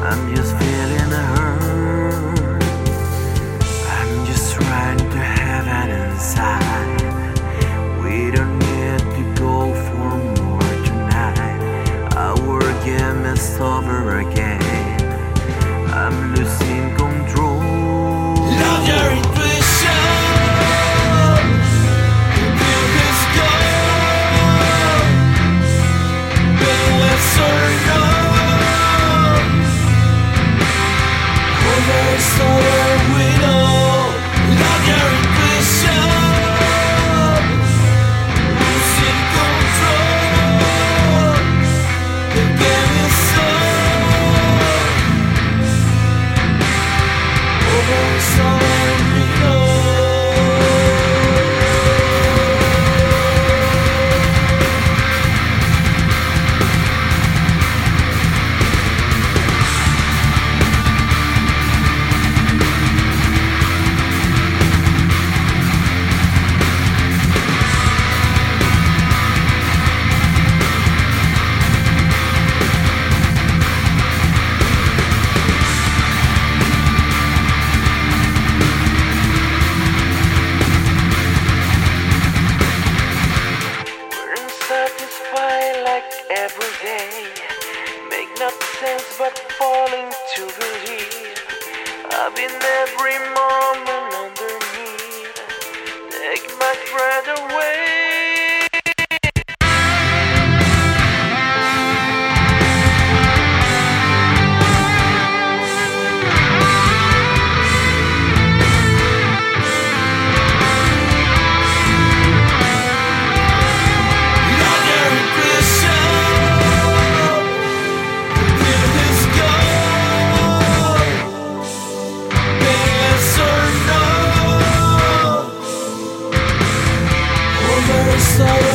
I'm just feeling hurt. I'm just trying to have it inside. We don't need to go for more tonight. Over again. Every day. Make not sense but falling to believe. I've been every moment underneath. Take my breath. so